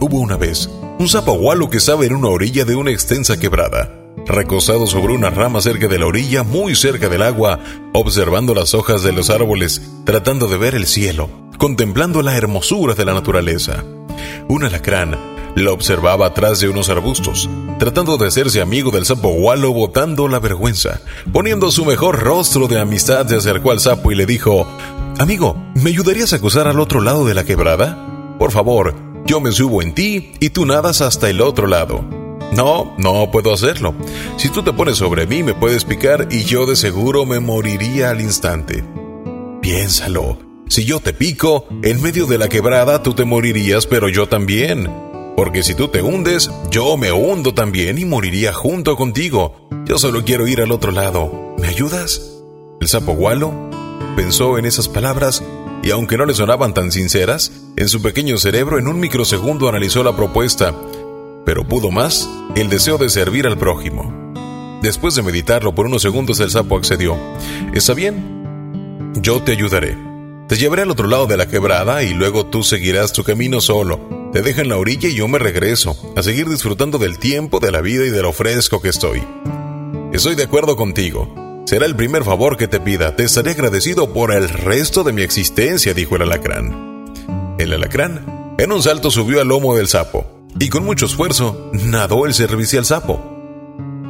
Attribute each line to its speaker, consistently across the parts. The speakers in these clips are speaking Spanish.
Speaker 1: Hubo una vez un sapo gualo que estaba en una orilla de una extensa quebrada, recostado sobre una rama cerca de la orilla, muy cerca del agua, observando las hojas de los árboles, tratando de ver el cielo, contemplando la hermosura de la naturaleza. Un alacrán lo observaba atrás de unos arbustos, tratando de hacerse amigo del sapo gualo, botando la vergüenza. Poniendo su mejor rostro de amistad, se acercó al sapo y le dijo: Amigo, ¿me ayudarías a cruzar al otro lado de la quebrada? Por favor, yo me subo en ti y tú nadas hasta el otro lado. No, no puedo hacerlo. Si tú te pones sobre mí me puedes picar y yo de seguro me moriría al instante. Piénsalo. Si yo te pico, en medio de la quebrada tú te morirías, pero yo también. Porque si tú te hundes, yo me hundo también y moriría junto contigo. Yo solo quiero ir al otro lado. ¿Me ayudas? El sapo gualo pensó en esas palabras y aunque no le sonaban tan sinceras, en su pequeño cerebro en un microsegundo analizó la propuesta, pero pudo más el deseo de servir al prójimo. Después de meditarlo por unos segundos el sapo accedió. ¿Está bien? Yo te ayudaré. Te llevaré al otro lado de la quebrada y luego tú seguirás tu camino solo. Te dejo en la orilla y yo me regreso, a seguir disfrutando del tiempo, de la vida y de lo fresco que estoy. Estoy de acuerdo contigo. Será el primer favor que te pida. Te estaré agradecido por el resto de mi existencia, dijo el alacrán. El alacrán, en un salto, subió al lomo del sapo y con mucho esfuerzo nadó el servicial sapo.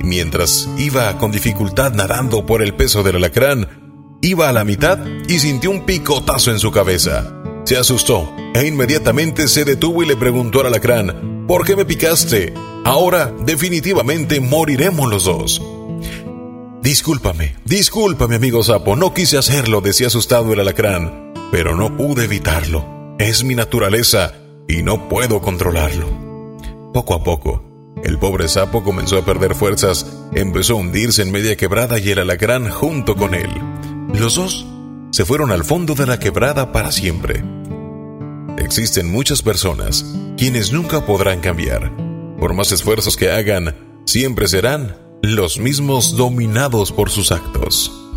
Speaker 1: Mientras iba con dificultad nadando por el peso del alacrán, iba a la mitad y sintió un picotazo en su cabeza. Se asustó e inmediatamente se detuvo y le preguntó al alacrán, ¿por qué me picaste? Ahora definitivamente moriremos los dos. Discúlpame, discúlpame, amigo sapo, no quise hacerlo, decía asustado el alacrán, pero no pude evitarlo. Es mi naturaleza y no puedo controlarlo. Poco a poco, el pobre sapo comenzó a perder fuerzas, empezó a hundirse en media quebrada y el alacrán junto con él. Los dos se fueron al fondo de la quebrada para siempre. Existen muchas personas quienes nunca podrán cambiar. Por más esfuerzos que hagan, siempre serán los mismos dominados por sus actos.